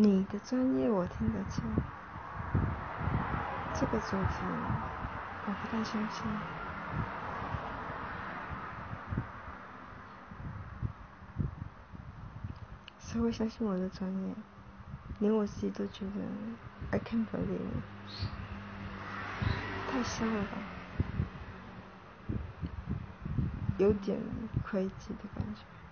你的专业我听得见，这个主题我不太相信。谁会相信我的专业？连我自己都觉得 I can't believe，太瞎了吧，有点亏 y 的感觉。